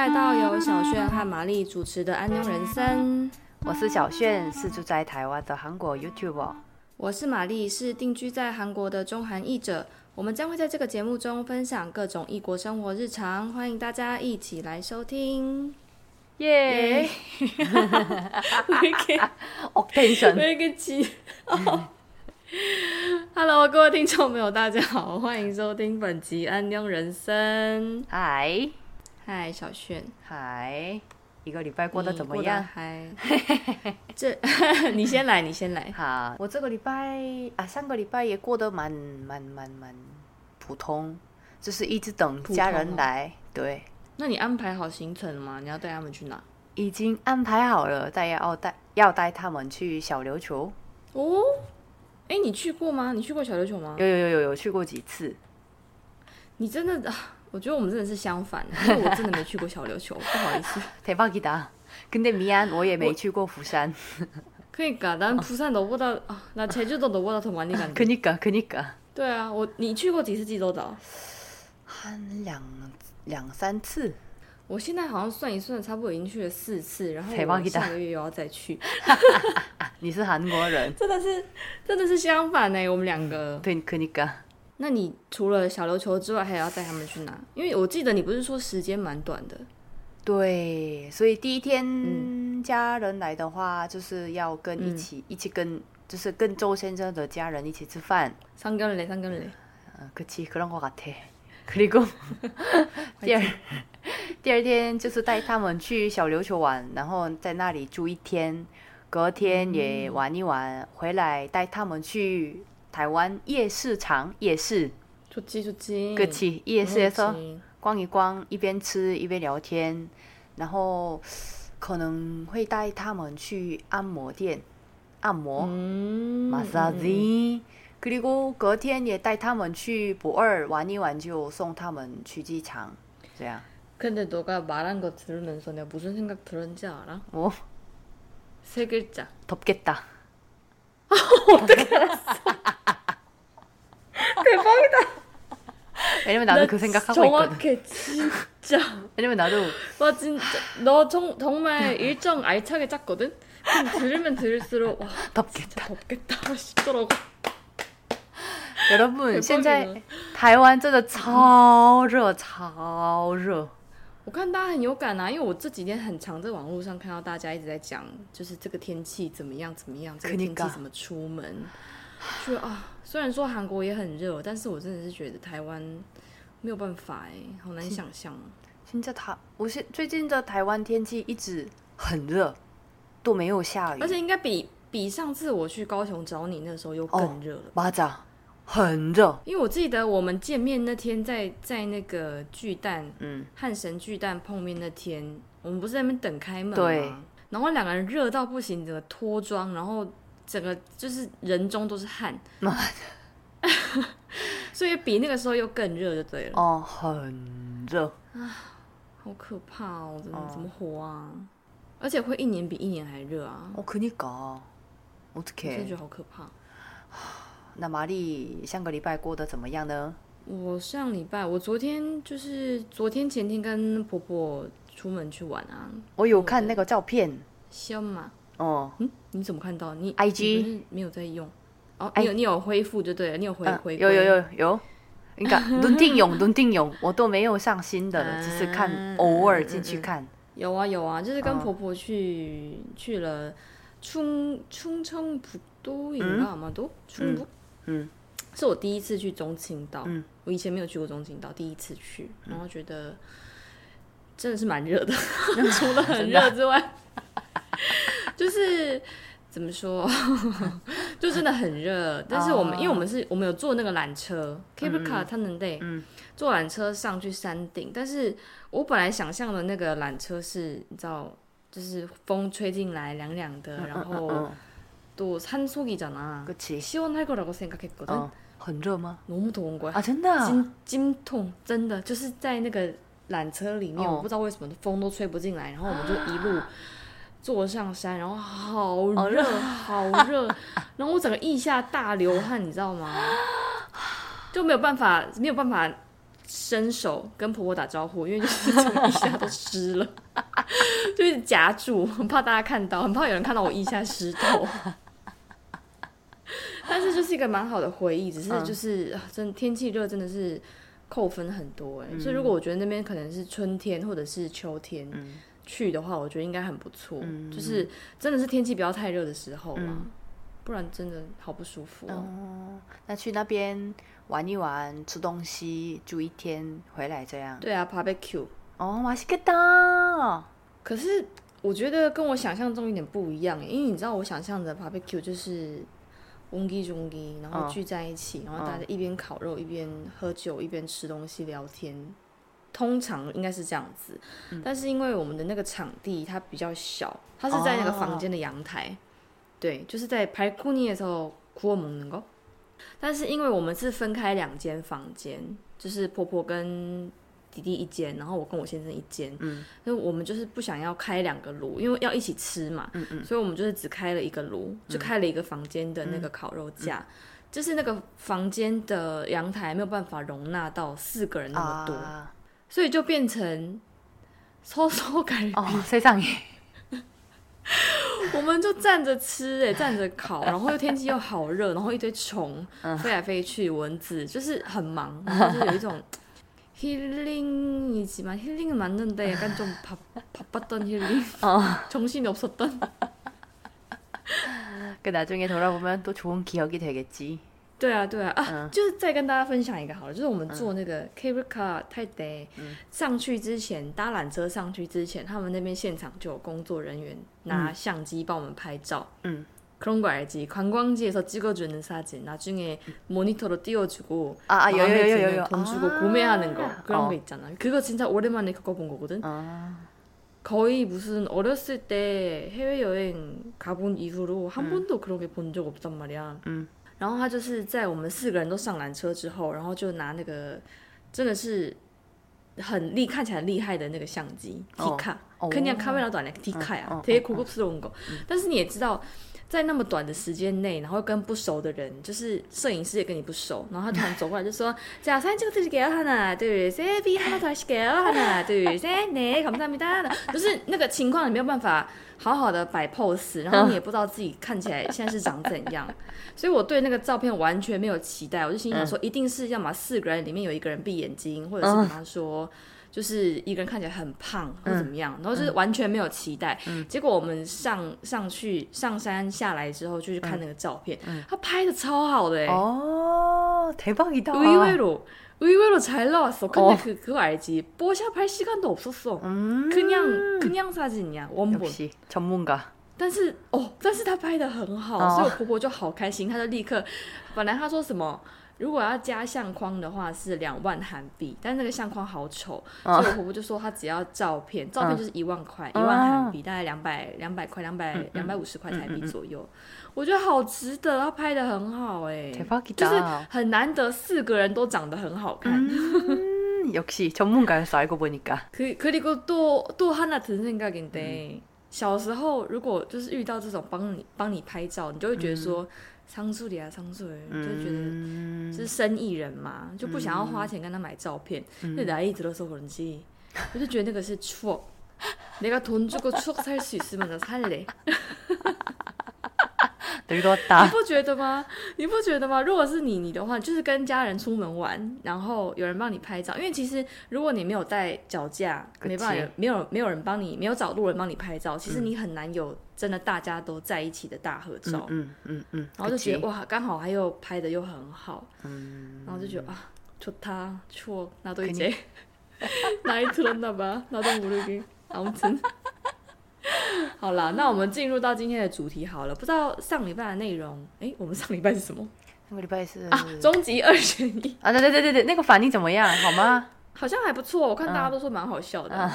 来到由小炫和玛丽主持的《安妞人生》。我是小炫，是住在台湾的韩国 YouTuber。我是玛丽，是定居在韩国的中韩译者。我们将会在这个节目中分享各种异国生活日常，欢迎大家一起来收听。耶！为给 Occasion，为个鸡。Hello，各位听众朋友，大家好，欢迎收听本集《安妞人生》。嗨嗨，小炫，嗨，一个礼拜过得怎么样？嗨，这 你先来，你先来。好，我这个礼拜啊，上个礼拜也过得蛮蛮蛮蛮普通，就是一直等家人来。对，那你安排好行程了吗？你要带他们去哪？已经安排好了，带要带要带他们去小琉球。哦，哎，你去过吗？你去过小琉球吗？有有有有有去过几次？你真的啊，我觉得我们真的是相反，因为我真的没去过小琉球，不好意思。 대박이다。근데미안，我也没去过釜山。 그러니까 난 부산 너보다 아, 나 제주도 너보다 더 많이 간대. 그니까그니까。对啊，我你去过几次济州岛？한两两三次。我现在好像算一算，差不多已经去了四次，然后 대박이다 我下个月又要再去，你是韩国人？真的是真的是相反呢，我们两个。对，可니까。 那你除了小琉球之外，还要带他们去哪？因为我记得你不是说时间蛮短的，对，所以第一天、嗯家人来的话，就是要跟一起、一起跟，就是跟周先生的家人一起吃饭。 상견례 상견례. 어, 그치 그런 것 같아. 그리고 第二第二天就是带他们去小琉球玩，然后在那里住一天，隔天也玩一玩，回来带他们去 台湾夜市场夜市， 좋지 좋지. 그치夜市에서 그렇지. 逛一逛，一边吃一边聊天，然后可能会带他们去按摩店按摩、 음, 马萨 지，그리고隔天也带他们去博二玩一玩，就送他们去机场，这样。 근데 너가 말한 거 들으면서 내가 무슨 생각 들었는지 알아? 뭐 세 글자. 덥겠다. 대박이다. 왜냐면 나도 나 그 생각하고 있거든. 정확해 진짜. 왜냐면 나도 와 진짜 너 정, 정말 일정 알차게 짰거든. 근데 들으면 들을수록 와 덥겠다. 진짜 덥겠다 싶더라고. 여러분, 대박이다. 现在台湾真的超热，超热。 我看大家很有感啊，因为我这几天很常在网络上看到大家一直在讲，就是这个天气怎么样怎么样，这个天气怎么出门。就啊，虽然说韩国也很热，但是我真的是觉得台湾没有办法哎，好难想象。现在台，我现最近的台湾天气一直很热，都没有下雨，而且应该比比上次我去高雄找你那时候又更热了，巴掌。很热，因为我记得我们见面那天在在那个巨蛋，嗯，汉神巨蛋碰面那天，我们不是在那边等开门吗？对。然后两个人热到不行，整个脱妆，然后整个就是人中都是汗，妈的，所以比那个时候又更热就对了。哦，很热啊，好可怕哦，真的、怎么活啊？而且会一年比一年还热啊！我肯定搞，我真的觉得好可怕。那玛丽上个礼拜过得怎么样呢？我上礼拜我昨天就是昨天前天跟婆婆出门去玩啊。我有看那个照片。香嘛哦嗯你怎么看到？你 ig 没有在用？哦哎有你有恢复就对了你有回回有有有有。你看蹲定勇蹲定勇我都没有上新的只是看偶尔进去看。有啊有啊就是跟婆婆去去了冲冲冲都你了好吗都冲嗯。是我第一次去中青岛，嗯。我以前没有去过中青岛，第一次去，然后觉得真的是蛮热的，除了很热之外，就是怎么说，就真的很热。但是我们、哦因为我们是我们有坐那个缆车，cable car，它能得嗯。坐缆车上去山顶，但是我本来想象的那个缆车是，你知道。就是风吹进来凉凉的，然后嗯， 또 산속이잖아. 그치 시원할 거라고 생각했거든. 嗯，很热吗？ 너무 더운 거야. 啊，真的啊？ 찜 찜통 真的就是在那个缆车里面，哦我不知道为什么风都吹不进来，然后我们就一路坐上山，然后好热好热好热，然后我整个腋下大流汗，你知道吗？就没有办法没有办法 伸手跟婆婆打招呼，因为就是整个腋下都湿了，就是夹住，很怕大家看到，很怕有人看到我腋下湿透。 但是就是一个蛮好的回忆，只是就是真天气热真的是扣分很多哎。所以如果我觉得那边可能是春天或者是秋天去的话，我觉得应该很不错。就是真的是天气不要太热的时候嘛，不然真的好不舒服哦。那去那边玩一玩，吃东西，住一天，回来这样。对啊，barbecue 哦，马西克当。可是我觉得跟我想象中有点不一样，因为你知道我想象的 barbecue 就是。中然后聚在一起然后大家一边烤肉一边喝酒一边吃东西聊天。通常应该是这样子。但是因为我们的那个场地它比较小它是在那个房间的阳台。对就是在拍库尼的时候但是因为我们是分开两间房间就是婆婆跟弟弟一间，然后我跟我先生一间，嗯，那我们就是不想要开两个炉，因为要一起吃嘛，嗯嗯，所以我们就是只开了一个炉，就开了一个房间的那个烤肉架，就是那个房间的阳台没有办法容纳到四个人那么多，所以就变成抽抽赶哦，塞上眼，我们就站着吃哎，站着烤，然后又天气又好热，然后一堆虫飞来飞去，蚊子就是很忙，然后就有一种。 힐링이지만 힐링은 맞는데 약간 좀 바, 바빴던 힐링, 정신이 없었던. 그 나중에 돌아보면 또 좋은 기억이 되겠지. 对啊，对啊，啊，就是再跟大家分享一个好了，就是我们坐那个 cable car 泰德上去之前，搭缆车上去之前，他们那边现场就有工作人员拿相机帮我们拍照。嗯， 그런 거 알지? 관광지에서 찍어주는 사진 나중에 모니터로 띄워주고 아, 아, 마음에 요, 요, 요, 들면 요. 돈 주고 아. 구매하는 거 그런 어. 거 있잖아. 그거 진짜 오랜만에 겪어본 거거든. 아, 거의 무슨 어렸을 때 해외 여행 가본 이후로 한 번도 그런 게 본 적 없단 말이야. 嗯然后他就是在我们四个人都上缆车之后，然后就拿那个真的是很厉看起来很厉害的那个相机哦 Tikka，哦 그냥카메라도아니야 Tikka 嗯啊，되게고급스러운 거。但是你也知道。 在那么短的时间内，然后跟不熟的人，就是摄影师也跟你不熟，然后他突然走过来就说：“假三这个东西给了他呢，对不对？乙他还是给了他呢，对不对？你看不上没得呢。”就是那个情况，你没有办法好好的摆 pose，然后你也不知道自己看起来现在是长怎样，所以我对那个照片完全没有期待，我就心想说，一定是要嘛四个人里面有一个人闭眼睛，或者是他说。就是一个人看起来很胖或怎么样，然后就是完全没有期待。结果我们上上去上山下来之后，就去看那个照片，他拍的超好的哎、 어, 대박이다. 의외로 의외로 잘 나왔어. 근데 어. 그 그거 알지? 뽀샵 할 시간도 없었어. 음, 그냥 그냥 사진이야 원본. 역시 전문가. 但是哦，但是他拍的很好，哦所以我婆婆就好开心，她就立刻，本来她说什么， 如果要加相框的话是两万韩币，但那个相框好丑，所以我婆婆就说她只要照片，照片就是一万块，一万韩币，大概两百两百块，两百两百五十块台币左右，我觉得好值得，她拍的很好哎、 대박이다. 就是很难得四个人都长得很好看。 음, 역시 전문가였어 알고 보니까. 그 그리고 또 또 하나 든 생각인데小时候如果就是遇到这种帮你帮你拍照，你就会觉得说 상술이야 상술，就会觉得 음, 是生意人嘛，就不想要花钱跟他买照片。那나이들어서그런지，我就觉得那个是추억。내가돈주고추억살수있으면나살래。 你 늙었다. 不觉得吗？你不觉得吗？如果是你你的话，就是跟家人出门玩，然后有人帮你拍照，因为其实如果你没有带脚架， 그치 没办法有没有没有人帮你，没有找路人帮你拍照，其实你很难有真的大家都在一起的大合照。 음, 음, 음. 然后就觉得 그치. 哇，刚好还有拍的又很好， 음, 然后就觉得啊，좋다추억나도이제 나이 들었나 봐. 나도 모르게. 아무튼 好啦，那我们进入到今天的主题好了。不知道上礼拜的内容，诶，我们上礼拜是什么上个礼拜是啊？终极二选一，啊，对对对对对，那个反应怎么样？好吗？好像还不错，我看大家都说蛮好笑的。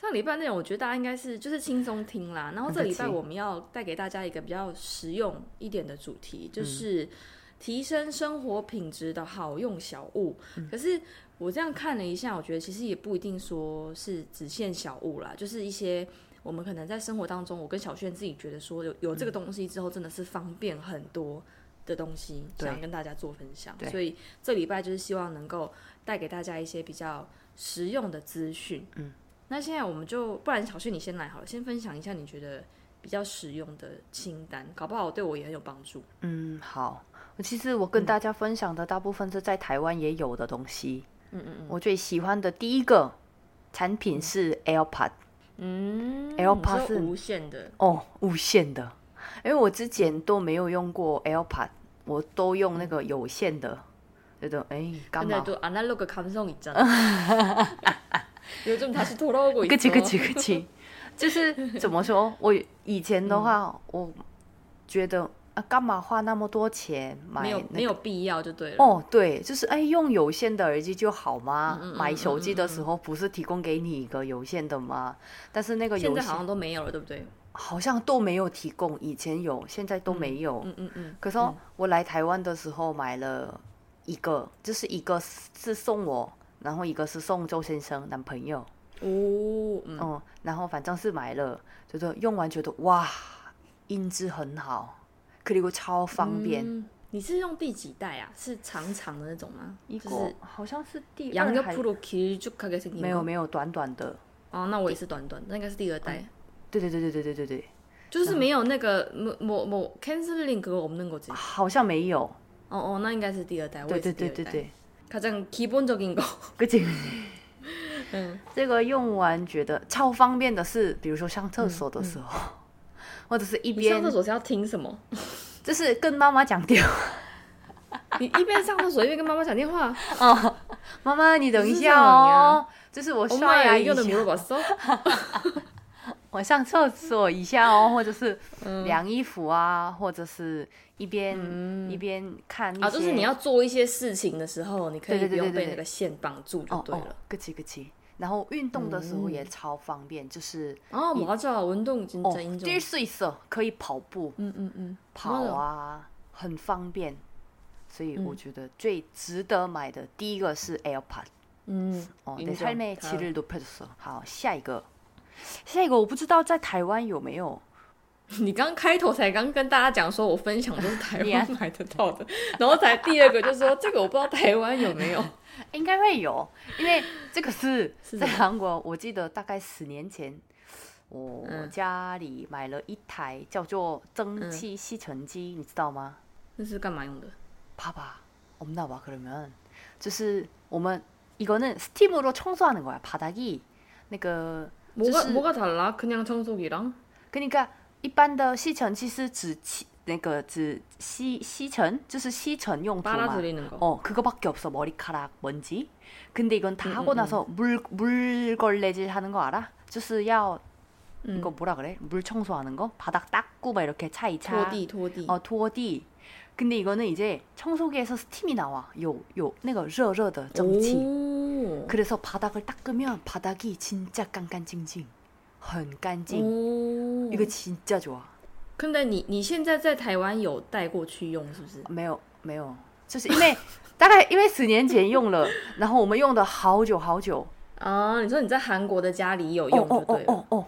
上礼拜内容，我觉得大家应该是就是轻松听啦。然后这礼拜我们要带给大家一个比较实用一点的主题，就是提升生活品质的好用小物。可是我这样看了一下，我觉得其实也不一定说是只限小物啦，就是一些我们可能在生活当中，我跟小轩自己觉得说有有这个东西之后，真的是方便很多的东西，对想跟大家做分享。所以这礼拜就是希望能够带给大家一些比较实用的资讯。嗯，那现在我们就，不然小轩你先来好了，先分享一下你觉得比较实用的清单，搞不好对我也很有帮助。嗯，好。其实我跟大家分享的大部分是在台湾也有的东西。嗯嗯嗯我最喜欢的第一个产品是 AirPod，嗯 AirPods 你说是无线的，哦，无线的。因为我之前都没有用过 AirPod，我都用那个有线的。觉得哎，干 근데 嘛？ 또 아날로그 감성 있잖아. 요즘 다시 돌아오고 있어. 그치 그치 그치，就是怎么说？我以前的话，我觉得 啊，干嘛花那么多钱买没有没有必要就对了。哦，对，就是哎，用有线的耳机就好吗？嗯嗯嗯买手机的时候不是提供给你一个有线的吗？但是那个有线现在好像都没有了，对不对？好像都没有提供，以前有，现在都没有。嗯嗯嗯。可是我来台湾的时候买了一个，就是一个是送我，然后一个是送周先生男朋友。哦，嗯，嗯，然后反正是买了，就是用完觉得哇，音质很好， 그리고超方便。嗯你是用第几代啊？是长长的那种吗？一个就是好像是第二 양옆 还 으로길쭉하게생긴 没有没有短短的。哦，那我也是短短，那应该是第二代，对对对对对对对对，就是没有那个뭐뭐뭐 canceling 그거 없는 거지。 好像没有。哦哦，那应该是第二代，我对对也是第二代。对对对， 가장기본적인 거。 可这嗯这个用完觉得超方便的是，比如说上厕所的时候， 或者是一边上厕所是要听什么？就是跟妈妈讲电话。你一边上厕所一边跟妈妈讲电话？哦妈妈你等一下哦。就是我刷牙用的苹果说我上厕所一下哦或者是嗯。衣服啊或者是一边一边看啊就是你要做一些事情的时候你可以不用被那个线绑住就对了。咯叽咯叽然后运动的时候也超方便，就是哦，맞아운동진짜 哦 인정 ，뛸수 있어，可以跑步、嗯嗯嗯，跑啊，很方便。所以我觉得最值得买的第一个是 AirPod。嗯，哦， 인정 내 삶의 다 질을 높여줬어。好，下一个，下一个我不知道在台湾有没有。 你刚开头才刚跟大家讲说，我分享都是台你啊湾买得到的，然后才第二个就说这个我不知道台湾有没有。应该会有，因为这个是在是什么韩国，我记得大概十年前，我嗯家里买了一台叫做蒸汽吸尘机，你知道吗？那是干嘛用的？ 봐봐없나봐그러면就是我们이거는 스팀으로 청소하는 거야 바닥이那个 뭐가 就是 뭐가 달라? 그냥 청소기랑? 그러니까 一般的吸尘器是指吸那个指吸吸尘，就是吸尘用途嘛。 빨아들이는 거. 어 그거밖에 없어 머리카락 먼지. 근데 이건 다 음, 하고 음, 나서 물 물걸레질 하는 거 알아? 就是要 음. 이거 뭐라 그래? 물 청소하는 거? 바닥 닦고 막 이렇게 차이차. 토디 토디. 어拖地. 근데 이거는 이제 청소기에서 스팀이 나와. 요 요 내가 热热的蒸汽. 오. 그래서 바닥을 닦으면 바닥이 진짜 깐깐징징. 很干净. 오. 이거 진짜 좋아. 可是你你现在在台湾有带过去用是不是？没有没有，就是因为大概因为十年前用了，然后我们用的好久好久，啊，你说你在韩国的家里有哦用就哦对了。哦哦哦，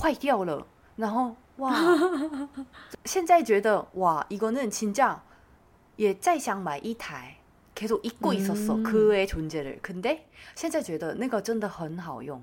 坏掉了，然后哇，现在觉得哇，이거는진짜也再想买一台，계속잊고있었어 음. 그의존재를，근데现在觉得那个真的很好用。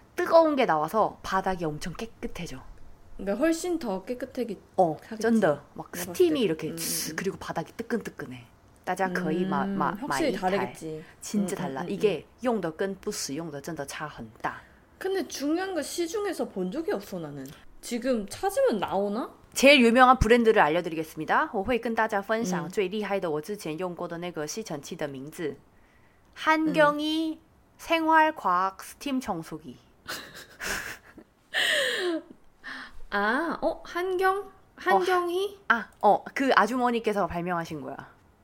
뜨거운 게 나와서 바닥이 엄청 깨끗해져. 그러니까 훨씬 더 깨끗하게. 어, 하겠지. 쩐다. 막 내가 스팀이 봤을 때. 이렇게 음, 스- 음. 그리고 바닥이 뜨끈뜨끈해. 大家可以买嗯买买 확실히 一台 다르겠지. 진짜 음, 달라. 음, 음, 이게 用的跟不使用的真的差很大. 근데 중요한 거 시중에서 본 적이 없어 나는. 지금 찾으면 나오나? 제일 유명한 브랜드를 알려드리겠습니다. 我会跟大家分享嗯最厉害的我之前用过的那个吸尘器的名字，한경이 생활과학 스팀 청소기. 아, 어 한경 한경희? 아, 어, 그 아주머니께서 발명하신 거야.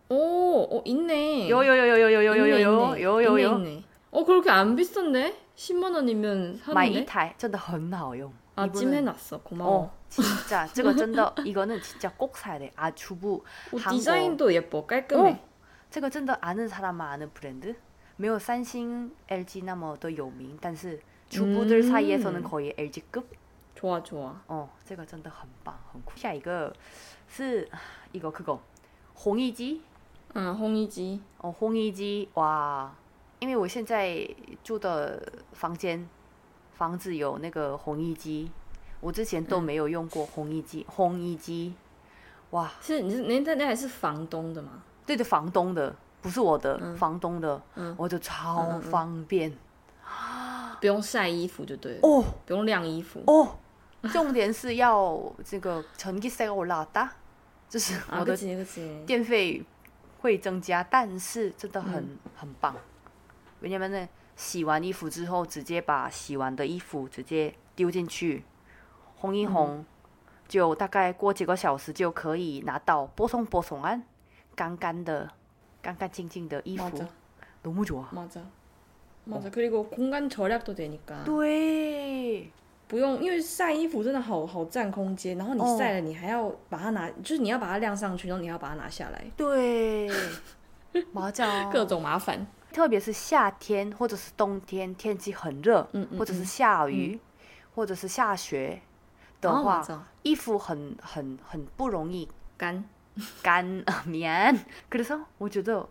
오, 어, 있네. 有有有有有有有有有 있네, 有 있네. 有有 있네, 有， 있네. 어, 그렇게 안 비싼데? 10만 원이면 买一 사는데? 台真的很好用。 아, 이거는- 찜해놨어. 고마워. 어, 진짜 这个真的 이거는 진짜 꼭 사야 돼. 아 주부 옷 한국- 디자인도 예뻐. 깔끔해. 哦，这个真的 아는 사람만 아는 브랜드. 没有三星、LG 那么的有名，但是 主部들 음. 사이에서는 거의 LG급. 좋아, 좋아. 哦，这个真的很棒，很酷。下一个是一个그거烘衣机 응, 홍이지. 哦，烘衣机哇！因为我现在住的房间房子有那个烘衣机，我之前都没有用过烘衣机。烘衣机，哇！是你是那那那还是房东的吗？对对，房东的不是我的，嗯房东的，嗯我就超嗯嗯方便、 不用晒衣服就对了，哦不用晾衣服。哦。重点是要这个전기세가 올라왔다，就是啊，我的 그치그치。 电费会增加，但是真的很、嗯很棒。왜냐면은洗完衣服之后，直接把洗完的衣服直接丢进去烘一烘，就大概过几个小时就可以拿到뽀송뽀송한干干的、干干净净的衣服 맞아 ， 너무 좋아。 맞아. 맞아. 그리고 공간 절약도 되니까. 对，不用，因为晒衣服真的好好占空间，然后你哦晒了，你还要把它拿，就是你要把它晾上去，然后你要把它拿下来，对，맞아。 各种麻烦。特别是夏天或者是冬天，天气很热，嗯嗯或者是下雨，或者是下雪的哦话， 맞아 衣服很很很不容易干。干棉。그래서我觉得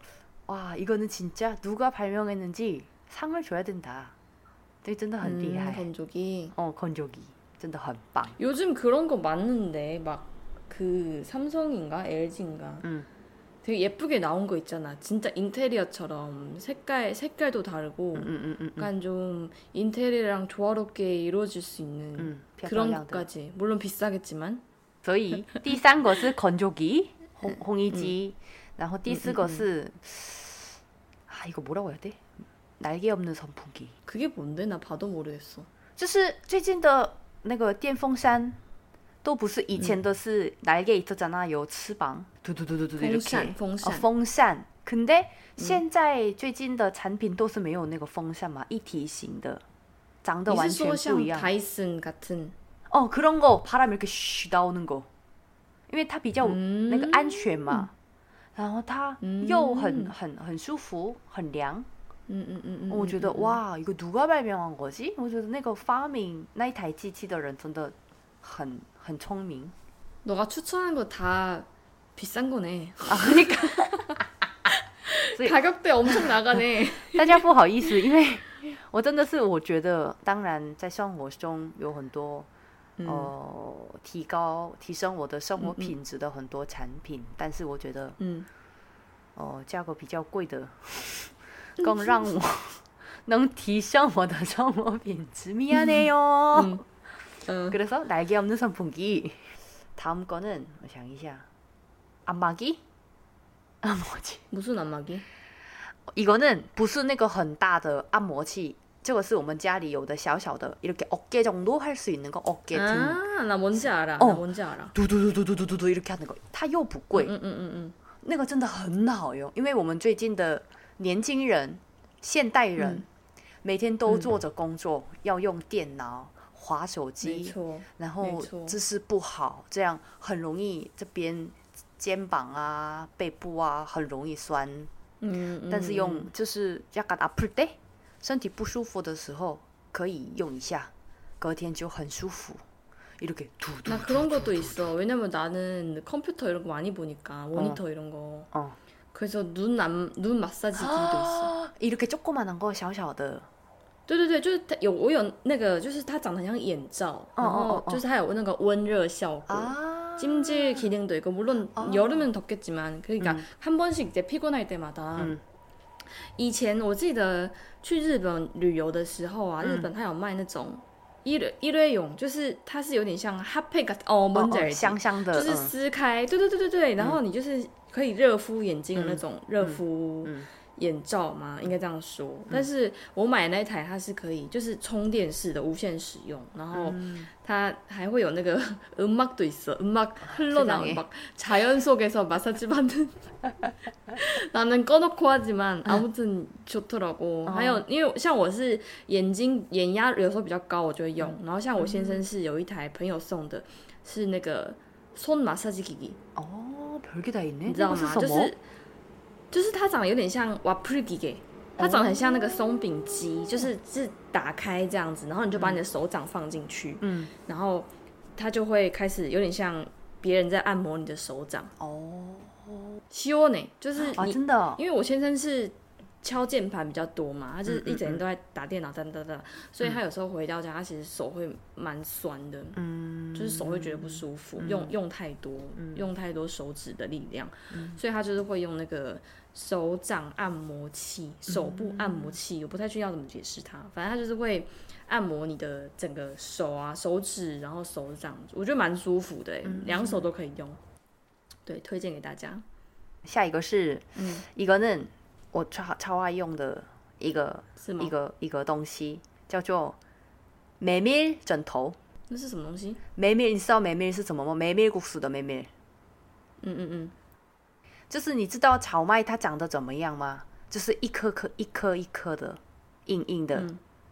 哇，이거는진짜누가발명했는지 상을줘야된다。对，真的很厉害。 음, 건조기. 哦，건조기真的很棒。 요즘 그런 거 많은데 막 그 삼성인가 LG인가 음. 되게 예쁘게 나온 거 있잖아. 진짜 인테리어처럼 색깔 색깔도 다르고 嗯嗯嗯嗯 약간 좀 인테리어랑 조화롭게 이루어질 수 있는 嗯，漂 그런 亮的。 것까지 물론 비싸겠지만 所以第三个是건조기烘烘衣机，然后第四个是啊，이거뭐라고해야돼 날개없는선풍기。 그게 뭔데 나 봐도 모르겠어. 就是最近的那个电风扇，都不是以前的是날개있었잖아，有翅膀，嘟嘟嘟嘟嘟 风扇风 어 扇风扇。근데现在最近的产品都是没有那个风扇嘛，一体型的，长得完你是全说像不一样。 다이슨 같은 哦，그런거바람이렇게쉬나오는 거，因为它比较嗯那个安全嘛，然后它嗯又很很很舒服，很凉。 음, 음, 음, 음, 我觉得 음, 음. 哇，一个누가발명한거지？我觉得那个发明那一台机器的人真的很很聪明 너가 추천한 거 다 비싼 거네. 啊！那个 가격대 엄청 나가네. 大家不好意思，因为我真的是我觉得，当然在生活中有很多嗯呃提高提升我的生活嗯嗯品质的很多产品，但是我觉得 음. 哦，价格比较贵的， 更让我能提升我的生活品质。미안해요。 음. 어. 그래서날개없는선풍기。 다음거는我想一下，안마기안마기 무슨 안마기? 이거는不是那个很大的按摩器，这个是我们家里有的小小的，이렇게어깨정도할수있는거어깨 등， 아, 나 뭔지 알아. 어. 나 뭔지 알아. 두두두두두두두이렇게하는 거， 它又不贵， 응, 응, 응, 응. 那个真的很好用，因为我们最近的 年轻人、现代人、嗯每天都做着工作，要用电脑、划手没机，错。然后没错姿势不好，这样很容易这边肩膀啊、背部啊很容易酸。 음, 음, 但是用 음. 就是약간아플때身体不舒服的时候可以用一下，隔天就很舒服。이렇게 두두 나 그런 것도 있어. 왜냐면 나는 컴퓨터 이런 거 많이 보니까 모니터 이런 거. 어. 그래서 눈, 안, 눈 마사지 기기도 있어. 이렇게 조그만한 거, 小小的.对对对，就是它有我有那个，就是它长得很像眼罩，然哦哦哦后就是它有那个温热效果。 아. 찜질 기능도 있고 물론 아. 여름은 덥겠지만 그러니까 음. 한 번씩 이제 피곤할 때마다 음. 以前我记得去日本旅游的时候啊，嗯日本它有卖那种一类一类泳，就是它是有点像 hot pack 哦， 어, 闷 어, 着香香的.就是撕开，对对对对对，然后你就是 可以热敷眼睛的那种热嗯敷嗯 眼罩吗？应该这样说。但是我买的那一台它是可以，就是充电式的，无线使用，然后它还会有那个음악도있어음악흘러나온막자연속에서마사지받는나는꺼놓고하지만아무튼좋더라고还有，因为像我是眼睛眼压有时候比较高，我就会用。然后像我先生是有一台朋友送的，是那个손마사지기기哦， 별게다있네。你知道吗？就是就是它长得有点像瓦普里기계它长得很像那个松饼机，就是是打开这样子，然后你就把你的手掌放进去，嗯，然后它就会开始有点像别人在按摩你的手掌。哦，希望呢，就是你真的，因为我先生是。 敲键盘比较多嘛，他就是一整天都在打电脑，哒哒哒，所以他有时候回到家，他其实手会蛮酸的，嗯，就是手会觉得不舒服，用用太多，用太多手指的力量，所以他就是会用那个手掌按摩器、手部按摩器，我不太确定要怎么解释它，反正他就是会按摩你的整个手啊、手指，然后手掌，我觉得蛮舒服的，两手都可以用，对，推荐给大家。下一个是，嗯，一个人。我超超爱用的一个一个一个东西叫做美美枕头。那是什么东西？美美，你知道美美是什么吗？美美故事的美美。嗯嗯嗯，就是你知道荞麦它长得怎么样吗？就是一颗颗一颗一颗的硬硬的。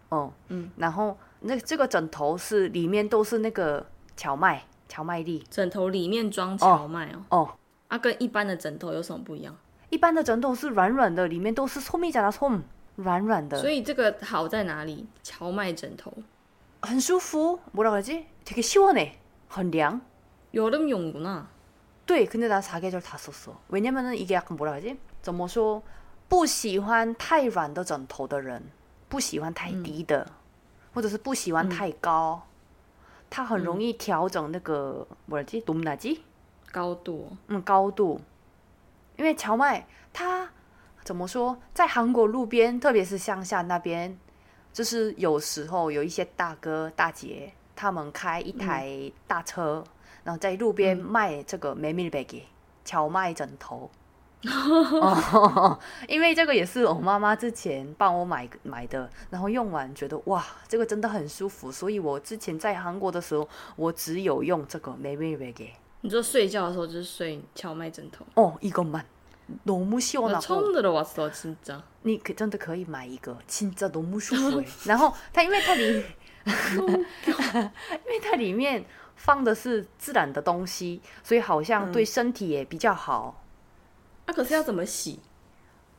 哦嗯，然后那这个枕头是里面都是那个荞麦荞麦粒。枕头里面装荞麦哦。哦，啊，跟一般的枕头有什么不一样？一般的枕头是软软的，里面都是聪明加的聪，软软的。所以这个好在哪里？荞麦枕头很舒服，뭐라그러지되게시원 해， 很凉。여름용구 나。 对，근데나사계절다썼어왜냐면은이게약간뭐라그러지怎么说？不喜欢太软的枕头的人，不喜欢太低的，或者是不喜欢太高，它很容易调整那个뭐라지높낮이高度。嗯，高度。 因为荞麦，它怎么说，在韩国路边，特别是乡下那边，就是有时候有一些大哥大姐，他们开一台大车，然后在路边卖这个美米贝给荞麦枕头。因为这个也是我妈妈之前帮我买买的，然后用完觉得哇，这个真的很舒服，所以我之前在韩国的时候，我只有用这个美米贝给。你说睡觉的时候就是睡荞麦枕头哦，一个蛮너무시원하고 처음들어왔어진짜你可真的可以买一个，진짜너무舒服。然后它因为它里，因为它里面放的是自然的东西，所以好像对身体也比较好。啊，可是要怎么洗？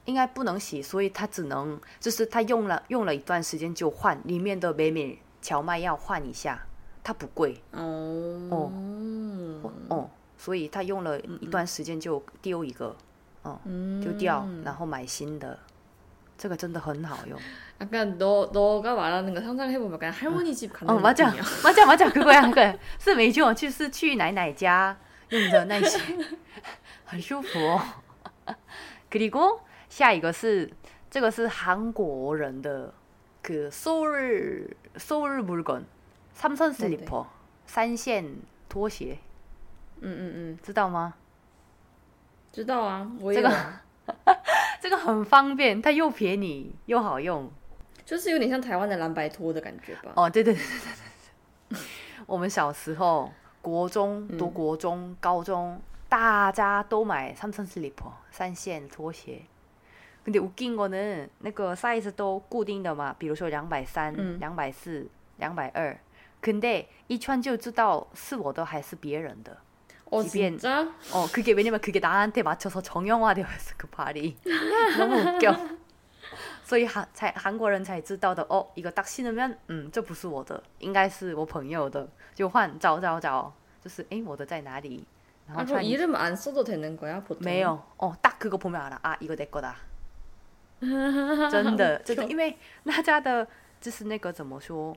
应该不能洗，所以它只能就是它用了用了一段时间就换里面的美美荞麦要换一下。 它不贵哦哦哦，所以他用了一段时间就丢一个，哦，丢掉，然后买新的，这个真的很好用。아까너너가말하는거상상해보면그냥할머니집가는哦，맞아맞아맞아그거야그是没错，就是去奶奶家用的那些，很舒服哦。그리고下一个是这个是韩国人的그소울소울물건 三선슬리퍼三线拖鞋，嗯嗯嗯，知道吗？知道啊，我这个这个很方便，它又便宜又好用，就是有点像台湾的蓝白拖的感觉吧？哦，对对对对对对，我们小时候国中读国中、高中，大家都买三선슬리퍼三线拖鞋。근데웃긴거는那个 size 都固定的嘛，比如说两百三、两百四、两百二。 근데一穿就知道是我的还是别人的。哦，진짜어그게왜냐면그게나한테맞춰서정형화되어있어그발이 너무웃겨所以韩才韩国人才知道的哦，一个딱신으면嗯，这不是我的，应该是我朋友的，就换找找找，就是哎，我的在哪里？然后이름안써도되는거야보 통？ 没有哦，딱그거보면알아아이거내거 다。 真的，真的，因为那家的就是那个怎么说？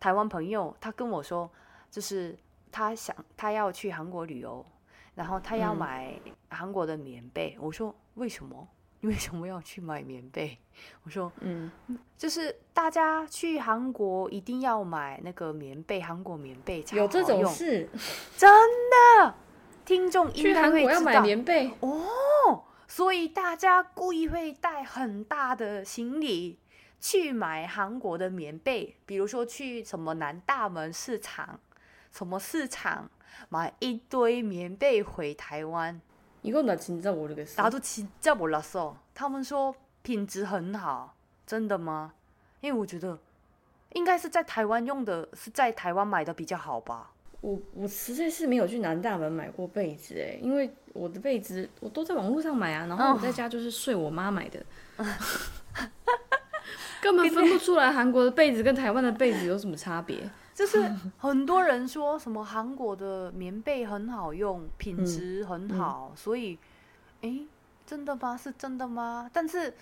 台湾朋友他跟我说，就是他想他要去韩国旅游，然后他要买韩国的棉被。我说为什么？你为什么要去买棉被？我说，嗯，就是大家去韩国一定要买那个棉被，韩国棉被有这种事？真的？听众应该会知道棉被哦，所以大家故意会带很大的行李去买韩国的棉被，比如说去什么南大门市场、什么市场买一堆棉被回台湾。이건나진짜모르겠어나도진짜몰랐어他们说品质很好，真的吗？因为我觉得应该是在台湾用的，是在台湾买的比较好吧。我我实在是没有去南大门买过被子哎，因为我的被子我都在网络上买啊，然后我在家就是睡我妈买的， 根本分不出来韩国的被子跟台湾的被子有什么差别。就是很多人说什么韩国的棉被很好用，品质很好，所以，哎，真的吗？是真的吗？但是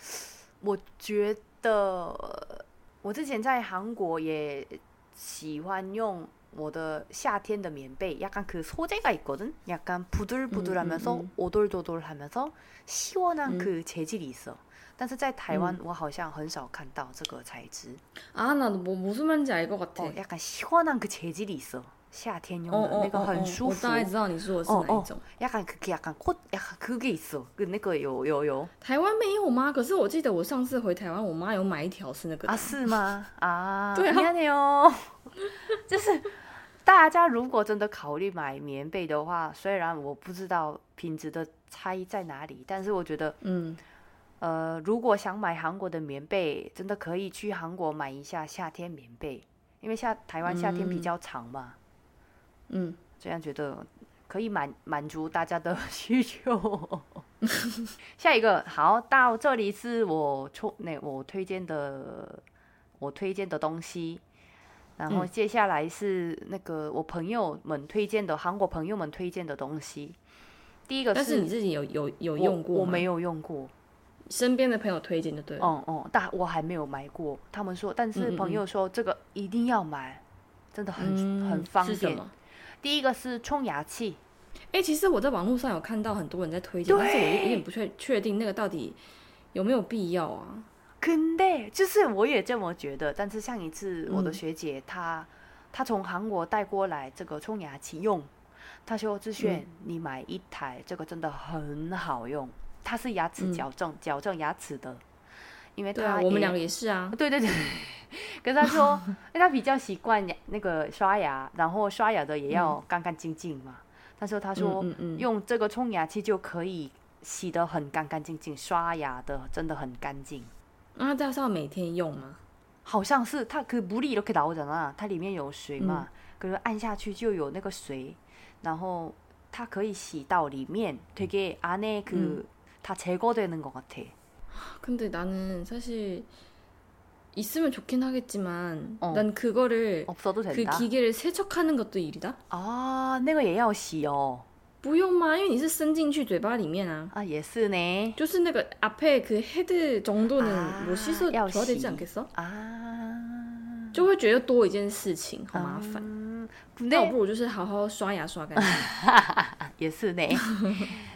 我觉得我之前在韩国也喜欢用。我的夏天的棉被약간그소재가있거든약간부들부들하면서오돌도돌하면서시원한그재질이있어 但是在台湾，我好像很少看到这个材质。啊，那뭐무슨말인지알것같아 약간시원한그재질이있어夏天用的那个很舒服。我大概知道你说的是哪一种。약간그약간콧약간그게있어그那个有有有。台湾没有吗？可是我记得我上次回台湾，我妈有买一条是那个。啊，是吗？啊，对啊。你哦，就是。大家如果真的考虑买棉被的话，虽然我不知道品质的差异在哪里，但是我觉得，嗯， 呃，如果想买韩国的棉被，真的可以去韩国买一下夏天棉被，因为夏台湾夏天比较长嘛，嗯，这样觉得可以满满足大家的需求。下一个，好，到这里是我出那我推荐的我推荐的东西。然后接下来是那个我朋友们推荐的韩国朋友们推荐的东西。第一个是你自己有有有用过我没有用过，身边的朋友推荐的对。哦哦，但我还没有买过。他们说，但是朋友说这个一定要买，真的很很方便。第一个是冲牙器。哎，其实我在网络上有看到很多人在推荐，但是我有点不确确定那个到底有没有必要啊。肯定，就是我也这么觉得。但是上一次我的学姐她她从韩国带过来这个冲牙器用，她说志炫你买一台这个真的很好用，它是牙齿矫正矫正牙齿的，因为它我们两个也是啊，对对对。跟他说，因为他比较习惯那个刷牙，然后刷牙的也要干干净净嘛。他说他说用这个冲牙器就可以洗得很干干净净，刷牙的真的很干净。那这是要每天用吗？好像是，它可不力都可以倒着啊，它里面有水嘛，可是按下去就有那个水，然后它可以洗到里面，되게안에그 다제거되는것같아 근데나는사실있으면좋긴하겠지만난그거를없어도된다그기계를세척하는것도일이다啊，那个也要洗哦。不用吗？因为你是伸进去嘴巴里面啊。啊，也是呢。就是那个앞에그헤드정도는뭐씻어줘야되지않겠어啊，就会觉得多一件事情，好麻烦。那我不如就是好好刷牙刷干净。也是呢。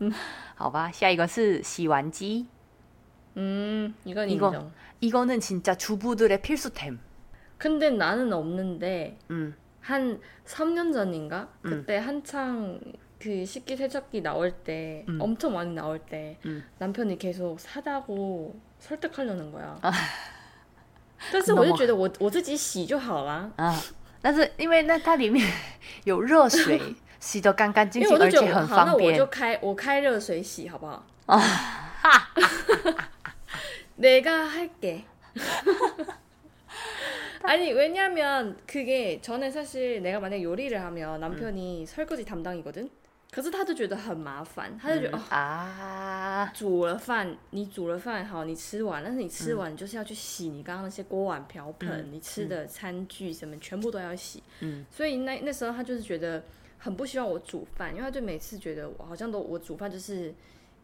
嗯好吧下一个是洗碗机음이건이거이거는진짜주부들의필수템근데나는없는데음한3년전인가그때한창그 식기 세척기 나올 때 음. 엄청 많이 나올 때 음. 남편이 계속 사자고 설득하려는 거야. 아. 但是我就觉得我我自己洗就好了。啊，但是因为那它里面有热水， 洗的干干净净，而且很方便。啊，哈， 내가 할게. 아니 왜냐면 그게 전에 사실 내가 만약 요리를 하면 남편이 설거지 담당이거든.可是他就觉得很麻烦，他就觉得、哦，啊，煮了饭，你煮了饭好，你吃完，但是你吃完你就是要去洗你刚刚那些锅碗瓢盆，你吃的餐具什么全部都要洗。嗯，所以那那时候他就是觉得 很不希望我煮饭，因为他就每次觉得我好像都我煮饭就是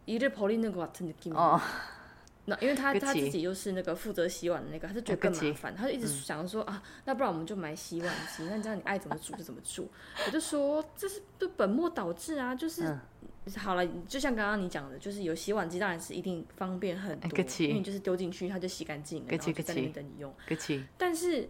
一日婆里那个的。哦。那因为他他自己又是那个负责洗碗的那个，他就觉得更麻烦，他就一直想说、啊，那不然我们就买洗碗机，那这样你爱怎么煮就怎么煮。我就说这是就本末倒置啊，就是、好了，就像刚刚你讲的，就是有洗碗机当然是一定方便很多，因为你就是丢进去它就洗干净，然后就在那边等你用。但是。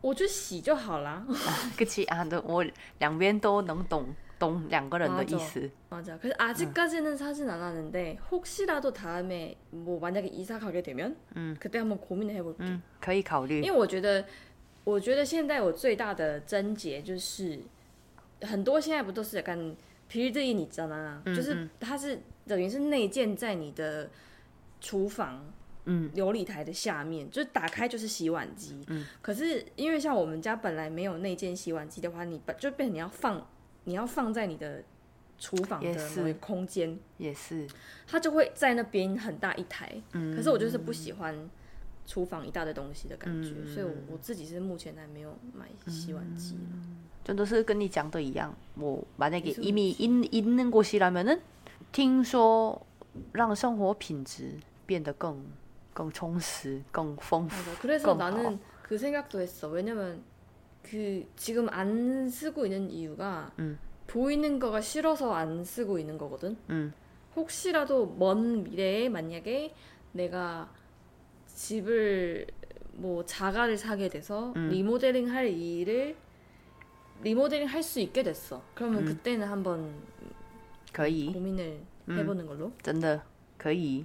我就洗就好啦。 그치 아, 너, 我两边都能懂懂两个人的意思。 맞아. 그래서 아직까지는 사진 안 하는데 혹시라도 다음에 뭐 만약에 이사 가게 되면 그때 한번 고민을 해볼게. 嗯，可以考虑因。为我觉得，我觉得现在我最大的症结就是，很多现在不都是干皮日意，你知道吗？就是它是等于是内建在你的厨房。 嗯。琉璃台的下面就是打开就是洗碗机。嗯。可是因为像我们家本来没有那件洗碗机的话你把就变成你要放你要放在你的厨房的空间。也是。它就会在那边很大一台。嗯。可是我就是不喜欢厨房一大堆东西的感觉所以我我自己是目前还没有买洗碗机真的是跟你讲的一样我把那个一米一一弄过西兰门呢听说让生活品质变得更更充实、更丰富。 맞아. 그래서 그럼 나는 그 생각도 했어. 왜냐면 그 지금 안 쓰고 있는 이유가 음. 보이는 거가 싫어서 안 쓰고 있는 거거든. 음. 혹시라도 먼 미래에 만약에 내가 집을 뭐 자가를 사게 돼서 음. 리모델링 할 일을 리모델링 할 수 있게 됐어. 그러면 음. 그때는 한번 可以， 고민을 음. 해보는 걸로. 真的可以。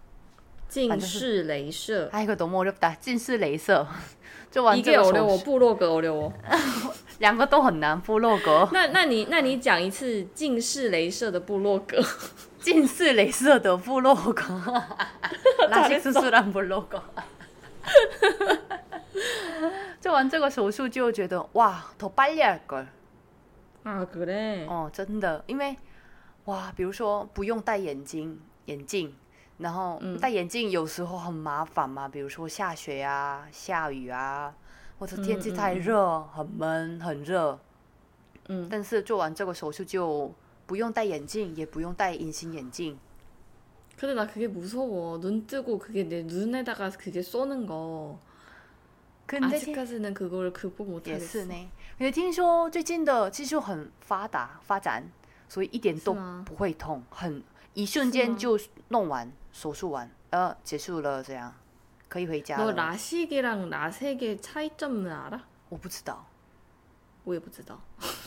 近视镭射 아 이거 너무 어렵다. 近视镭射做完 이게 这个 어려워 手术， 부로그 어려워 两个都很难。部落格那那你那你讲一次近视镭射的部落格？近视镭射的部落格，拉西斯苏兰部落格。做完这个手术就觉得哇，더빨리할 걸。 啊그래 哦，真的，因为哇，比如说不用戴眼镜，眼镜， 然后嗯戴眼镜有时候很麻烦嘛，比如说下雪啊、下雨啊，或者天气太热、很闷、很热。嗯但是做完这个手术就不用戴眼镜，也不用戴隐形眼镜。 근데 나 그게 무서워. 눈 뜨고 그게 내 눈에다가 그게 쏘는 거. 可你在听 아직까지는 그걸 극복 也 못하겠어. 是呢。可是听说最近的技术很发达发展，所以一点都是吗不会痛，很 一瞬是吗间就弄完手术完，呃，结束了，这样可以回家 너 了。 라식이랑 라섹의 차이점은 알아? 我不知道我也不知道。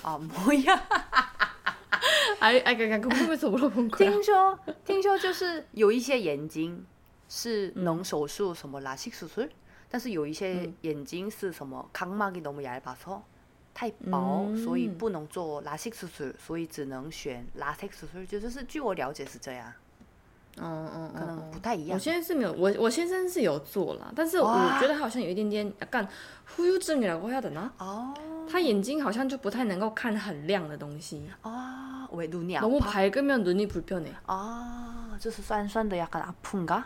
啊，뭐야？ 아이, 아이, 그냥 궁금해서 물어본 거야. 听说听说就是有一些眼睛是能手术什么拉식수술，但是有一些眼睛是什么각막이너무얇아서 太薄，嗯所以不能做拉식수술，所以只能选拉색수술。就是据我了解是这样，嗯嗯可能不太一样。我现在是没有，我我先生是有做啦，但是我哇觉得好像有一点点약간후유증이라고해야되나？ 哦他眼睛好像就不太能够看很亮的东西，啊，왜눈이아 너무 파 밝으면 눈이 불편해. 啊，就是酸酸的，약간아픈가？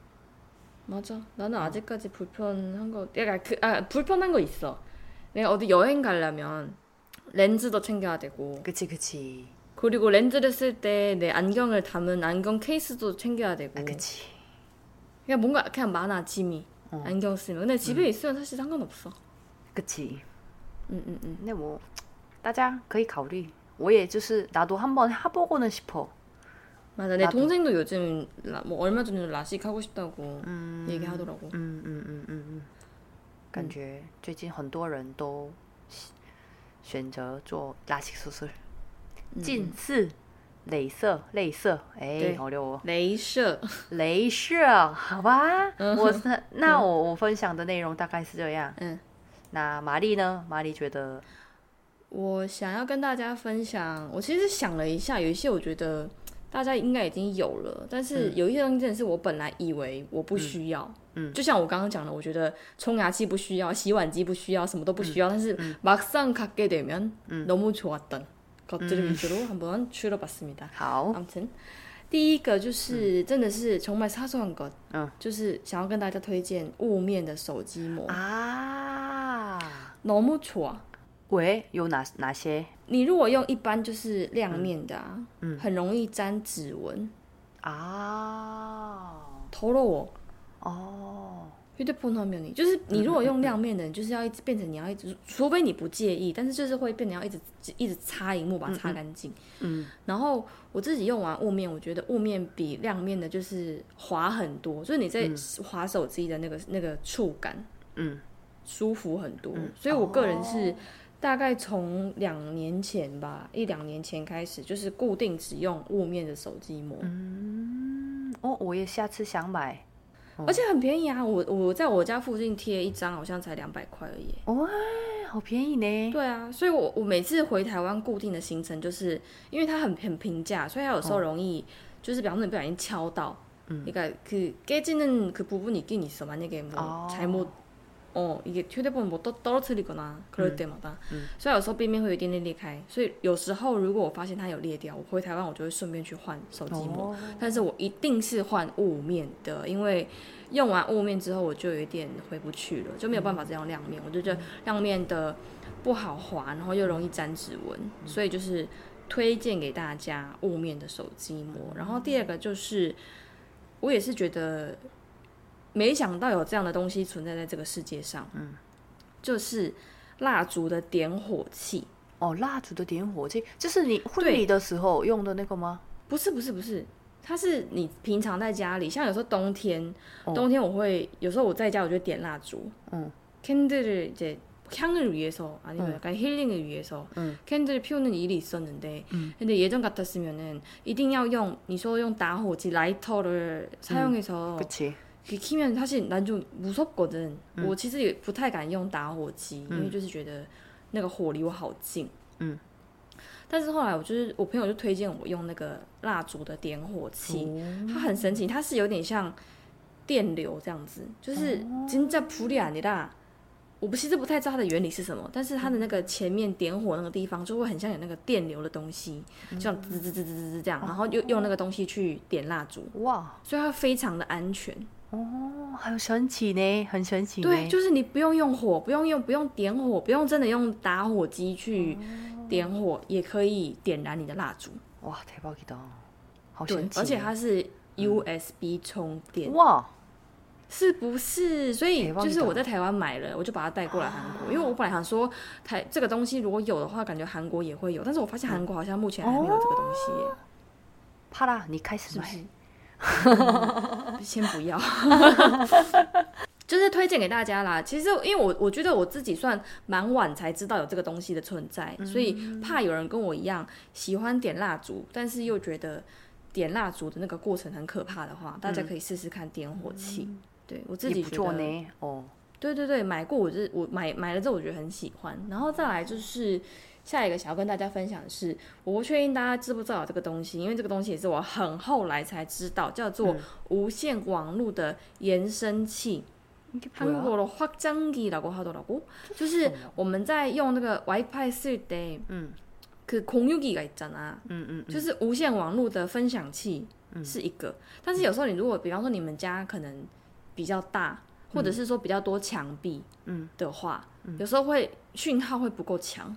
맞아. 나는 아직까지 불편한 거, 약간 그, 아, 불편한 거 있어. 내가 어디 여행 가려면 렌즈도 챙겨야 되고, 그치 그치. 그리고 렌즈를 쓸 때 내 안경을 담은 안경 케이스도 챙겨야 되고. 아, 그치. 그냥 뭔가 그냥 많아, 짐이. 어. 안경 쓰면. 근데 집에 있으면 사실 상관없어. 그치. 응, 응, 응. 근데 뭐大家可以考虑. 我也就是 나도 한번 해보고는 싶어. 맞아. 내 나도. 동생도 요즘 라- 뭐 얼마 전에 라식 하고 싶다고 음, 얘기하더라고. 嗯嗯嗯嗯嗯，感觉最近很多人都选择做拉稀手术，近视、镭射、镭射，哎对，好溜哦，镭射。镭射，好吧，我是那我我分享的内容大概是这样。嗯，那玛丽呢？玛丽觉得，我想要跟大家分享，我其实想了一下，有一些我觉得 大家应该已经有了，但是有一些东西真的是我本来以为我不需要。嗯就像我刚刚讲的，我觉得冲牙器不需要，洗碗机不需要，什么都不需要。但是막상갖게되면너무좋았던것들을위주로한번추려봤습니다 好， 아무튼第一个就是真的是정말사소한 것， 嗯就是想要跟大家推荐雾面的手机膜，啊， 너무좋아。 喂有哪哪些？你如果用一般就是亮面的啊嗯很容易沾指纹。啊。偷了我哦。有点不能没有你就是你如果用亮面的就是要一直变成你要一直除非你不介意但是就是会变你要一直一直擦荧幕把它擦干净。嗯。然后我自己用完雾面我觉得雾面比亮面的就是滑很多就是你在滑手机的那个那个触感嗯。舒服很多所以我个人是大概从两年前吧，一两年前开始，就是固定只用雾面的手机膜。嗯，哦，我也下次想买。而且很便宜啊！我我在我家附近贴一张，好像才两百块而已。哇，好便宜呢。对啊，所以我我每次回台湾固定的行程，就是因为它很很平价，所以它有时候容易、就是比方说你不小心敲到，嗯，그러니까그깨지는그부분이있긴있어만약에뭐 아. 잘못 어이게휴대폰뭐떠떨어뜨리거나그럴때마다， 所以有时候边边会有一点点裂开，所以有时候如果我发现它有裂掉，我回台湾我就会顺便去换手机膜，哦但是我一定是换雾面的，因为用完雾面之后我就有一点回不去了，就没有办法再用亮面，我就觉得亮面的不好滑，然后又容易沾指纹，所以就是推荐给大家雾面的手机膜。然后第二个就是，我也是觉得 没想到有这样的东西存在在这个世界上，嗯，就是蜡烛的点火器。哦，蜡烛的点火器，这是你婚对礼的时候用的那个吗？不是不是不是，它是你平常在家里，像有时候冬天，哦冬天我会有时候我在家我就点蜡烛，嗯 캔들을 이제 향을 위해서 아니면 응. 약간 힐링을 위해서 응. 캔들을 피우는 일이 있었는데 근데 예전 같았으면은 이定要用你说用打火机 라이터를 사용해서 그치. 그 키면 사실 난 좀 무섭거든. 我其实也不太敢用打火机，因为就是觉得那个火离我好近。嗯。但是后来我就是我朋友就推荐我用那个蜡烛的点火器，它很神奇，它是有点像电流这样子，就是真在普里安尼啦。我不其实不太知道它的原理是什么，但是它的那个前面点火那个地方就会很像有那个电流的东西，就像滋滋滋滋滋滋这样，然后又用那个东西去点蜡烛，哇，所以它非常的安全。 哦，很神奇呢，很神奇。对，就是你不用用火，不用用，不用点火，不用真的用打火机去点火，也可以点燃你的蜡烛。哇，太棒了，好神奇！而且它是 USB 充电。哇，是不是？所以就是我在台湾买了，我就把它带过来韩国，因为我本来想说台这个东西如果有的话，感觉韩国也会有，但是我发现韩国好像目前还没有这个东西。帕拉，你开始。先不要。就是推荐给大家啦。其实，因为我我觉得我自己算蛮晚才知道有这个东西的存在，所以怕有人跟我一样喜欢点蜡烛，但是又觉得点蜡烛的那个过程很可怕的话，大家可以试试看点火器。对我自己觉得呢。哦，对对对，买过，我就是我买买了之后我觉得很喜欢。然后再来就是下一个想要跟大家分享的是，我不确定大家知不知道这个东西，因为这个东西也是我很后来才知道，叫做无线网络的延伸器。 이게 한국어 뭐야? 로확장기라고하더라고，就是我们在用那个 WiFi 쓸때 嗯 그 공유기가 있잖아， 嗯嗯嗯就是无线网络的分享器是一个，但是有时候你如果比方说你们家可能比较大，或者是说比较多墙壁嗯的话，有时候会讯号会不够强，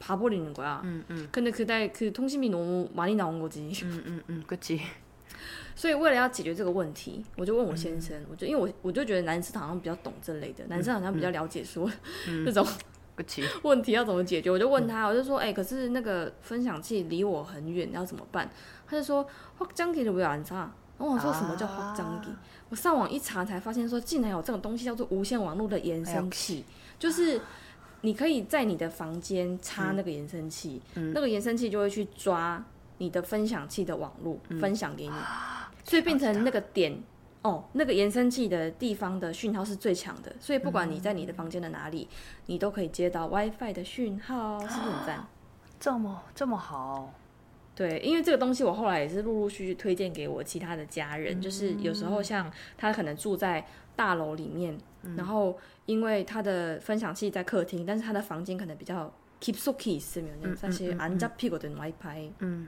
봐버리는거야 음, 음. 근데 그날 그 통신비 너무 많이 나온 거지. 음, 음, 음. 그치. 所以为了要解决这个问题，我就问我先生，我就因为我我就觉得男生好像比较懂这类的，男生好像比较了解说、这种 그치. 问题要怎么解决，我就问他，我就说，哎、可是那个分享器离我很远，要怎么办？他就说확장기를왜안 사？ 然后我说什么叫확장기？、啊我上网一查才发现说，竟然有这种东西叫做无线网络的延伸器，就是 你可以在你的房间插那个延伸器，那个延伸器就会去抓你的分享器的网络、分享给你，所以变成那个点。哦，那个延伸器的地方的讯号是最强的，所以不管你在你的房间的哪里，你都可以接到 WiFi 的讯号，是不是很赞？这么这么好，对，因为这个东西我后来也是陆陆续续推荐给我其他的家人，就是有时候像他可能住在大楼里面，然后因为他的分享器在客厅，但是他的房间可能比较 keep so key 是没有？那，但是人家屁股的 WiFi，嗯，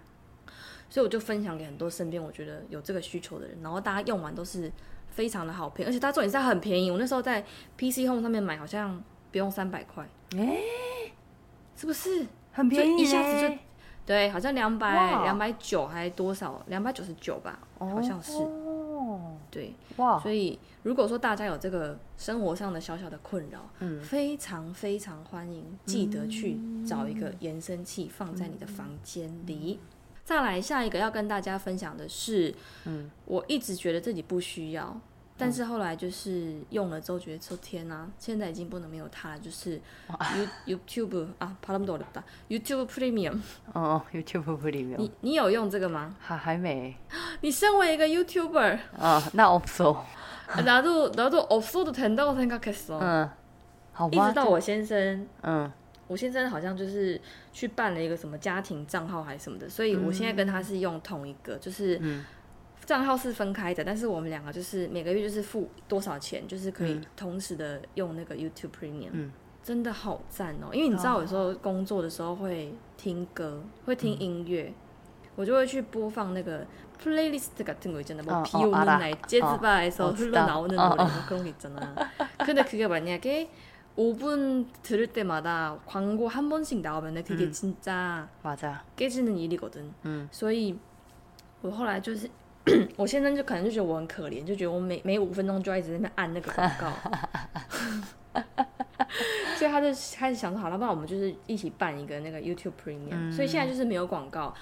所以我就分享给很多身边我觉得有这个需求的人，然后大家用完都是非常的好评，而且它重点是很便宜，我那时候在 PC Home 上面买好像不用三百块，哎，是不是？很便宜？一下子就。对，好像两百哇。两百九还多少，两百九十九吧，好像是。哦。对，哇，所以如果说大家有这个生活上的小小的困扰，嗯。非常非常欢迎，记得去找一个延伸器放在你的房间里。再来下一个要跟大家分享的是，嗯。我一直觉得自己不需要，但是后来就是用了之后觉得说天哪、现在已经不能没有它了，就是 You YouTube 啊，帕拉姆多的吧，YouTube Premium，哦，YouTube 프리미엄 你你有用这个吗？还还没你身为一个 YouTuber， 아, 나 없어. 나도나도없어도된다고생각했어。 응. 好一吧直到我先生，嗯我先生好像就是去办了一个什么家庭账号还是什么的，所以我现在跟他是用同一个，就是嗯 账号是分开的，但是我们两个就是每个月就是付多少钱，就是可以同时的用那个 YouTube Premium，、嗯真的好赞哦！因为你知道有时候工作的时候会听歌，会听音乐，我就会去播放那个 playlist 같은 거 있잖아. 뭐 어, 비 어, 오는 알아. 날 재즈바에서 어, 흘러나오는 어, 노래 어. 뭐 그런 게 있잖아. 근데 그게 만약에 5분 들을 때마다 광고 한 번씩 나오면 그게 음. 진짜 맞아. 깨지는 일이거든. 嗯所以我后来就是， 我先生就可能就觉得我很可怜，就觉得我每每五分钟就要一直在那边按那个广告，所以他就开始想说，好了，不然我们就是一起办一个那个 YouTube Premium，、所以现在就是没有广告。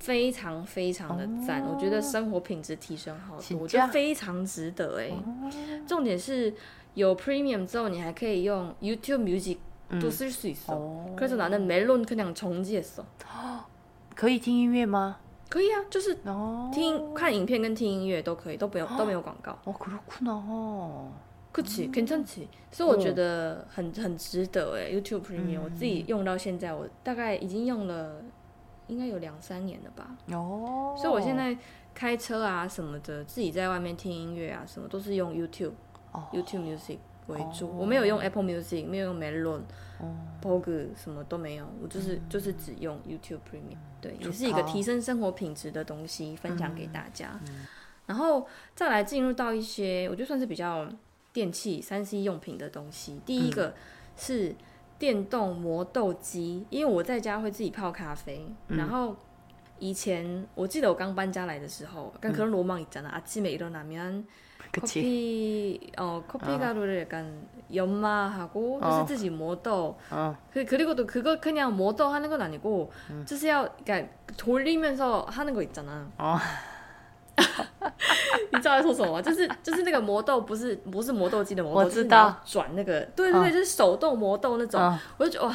非常非常的赞，我觉得生活品质提升好多，我觉得非常值得哎、重点是有 Premium 之后，你还可以用 YouTube Music 都쓸 수 있어. 어. 그래서 나는 멜론 그냥 정지했어. 可以听音乐吗？ 可以啊，就是哦，听看影片跟听音乐都可以，都不用都没有广告。 어 그렇구나. 어. 그치괜찮지所以我觉得很很值得哎，YouTube Premium 我自己用到现在，我大概已经用了应该有两三年了吧。 어. 所以我现在开车啊什么的，自己在外面听音乐啊什么都是用 YouTube、哦 YouTube Music 为主，我没有用 Apple Music，没有用 Melon、哦 Pog 什么都没有，我就是、就是只用 YouTube Premium，对，也是一个좋다 提升生活品质的东西，分享给大家。然后再来进入到一些我觉得算是比较电器、三 C 用品的东西。第一个是电动磨豆机，因为我在家会自己泡咖啡，然后 以前我记得我刚搬家来的时候，跟可能罗芒있잖아아침에일어나면 그치 커피 어 커피 가루를 약간 연마하고 어.就是自己磨豆 어. 그 그리고도 그거 그냥磨豆 하는 건 아니고就是要 그러니까 돌리면서 하는 거 있잖아. 어. 你知道在说什么吗？就是就是那个磨豆不是不是磨豆机的磨豆，我就是你知道要转那个对对对，嗯就是手动磨豆那种。嗯我就觉得哇，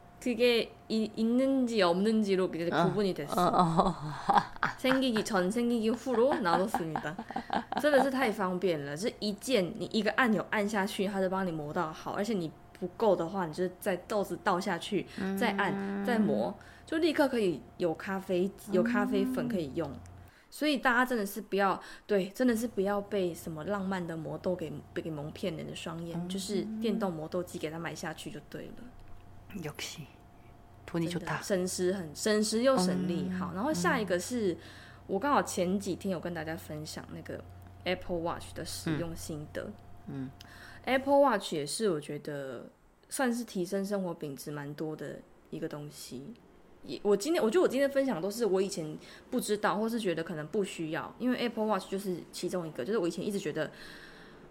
그게 이, 있는지 없는지로 이제 구분이 됐어. 어, 어. 생기기 전 생기기 후로 나눴습니다. 真的是太方便了，是一键你一个按钮按下去，它就帮你磨到好，而且你不够的话，你就是在豆子倒下去，再按再磨，就立刻可以有咖啡有咖啡粉可以用。所以大家真的是不要对，真的是不要被什么浪漫的磨豆给给蒙骗人的双眼，就是电动磨豆机给它买下去就对了。 역시 돈이 真的 좋다. 省时很省时又省力。好，然后下一个是、我刚好前几天有跟大家分享那个 Apple Watch 的使用心得。嗯 Apple Watch 也是我觉得算是提升生活品质蛮多的一个东西。也我今天我觉得我今天分享的都是我以前不知道，或是觉得可能不需要，因为 Apple Watch 就是其中一个，就是我以前一直觉得。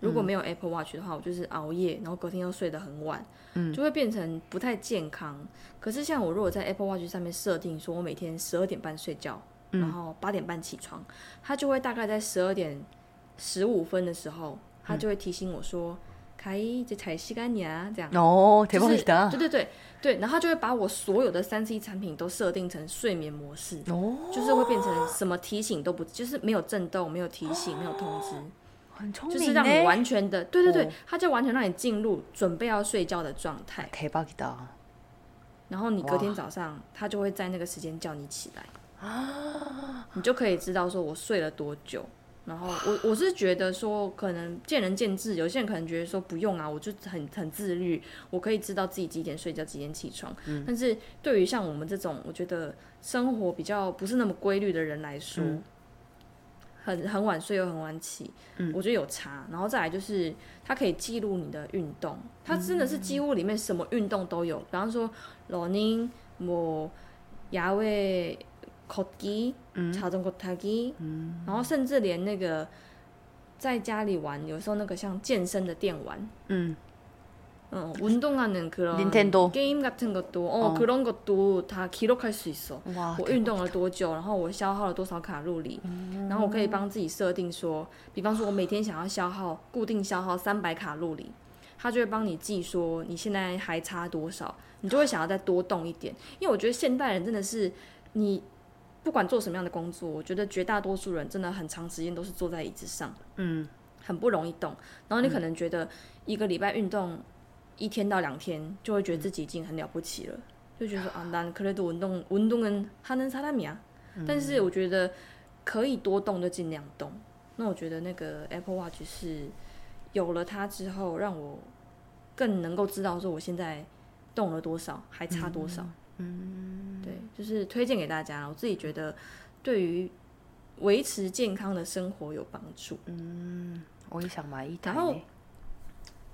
如果没有 Apple Watch 的话，我就是熬夜，然后隔天又睡得很晚，嗯，就会变成不太健康。可是像我如果在 Apple Watch 上面设定说，我每天十二点半睡觉，然后八点半起床，它就会大概在十二点十五分的时候，它就会提醒我说，开这才洗干净啊，这样哦，就是对对对对，然后它就会把我所有的三 C 产品都设定成睡眠模式，哦，就是会变成什么提醒都不，就是没有震动，没有提醒，没有通知。就是让你完全的对，对，对。他就完全让你进入准备要睡觉的状态。可以帮到，然后你隔天早上他就会在那个时间叫你起来啊。你就可以知道说我睡了多久。然后我我是觉得说可能见仁见智，有些人可能觉得说不用啊，我就很很自律，我可以知道自己几点睡觉、几点起床。但是对于像我们这种我觉得生活比较不是那么规律的人来说。很很晚睡又很晚起，我觉得有差。然后再来就是它可以记录你的运动，它真的是几乎里面什么运动都有，比方说 running、뭐 야외걷기、 자전거타기， 然后甚至连那个在家里玩，有时候那个像健身的电玩， 음. 어, 운동하는 그런 닌텐도. 게임 같은 것도 어, 어. 그런 것도 다 기록할 수 있어. 와. 我运动了多久，然后我消耗了多少卡路里，然后我可以帮自己设定说，比方说我每天想要消耗固定消耗三百卡路里，它就会帮你记说你现在还差多少，你就会想要再多动一点。因为我觉得现代人真的是你不管做什么样的工作，我觉得绝大多数人真的很长时间都是坐在椅子上， 음. 很不容易动。然后你可能觉得一个礼拜运动 一天到两天就会觉得自己已经很了不起了，就觉得啊，那可能都稳动运动跟哈，能差拉米啊。但是我觉得可以多动就尽量动。那我觉得那个 Apple Watch 是有了它之后，让我更能够知道说我现在动了多少，还差多少。嗯，对，就是推荐给大家。我自己觉得对于维持健康的生活有帮助。嗯，我也想买一台。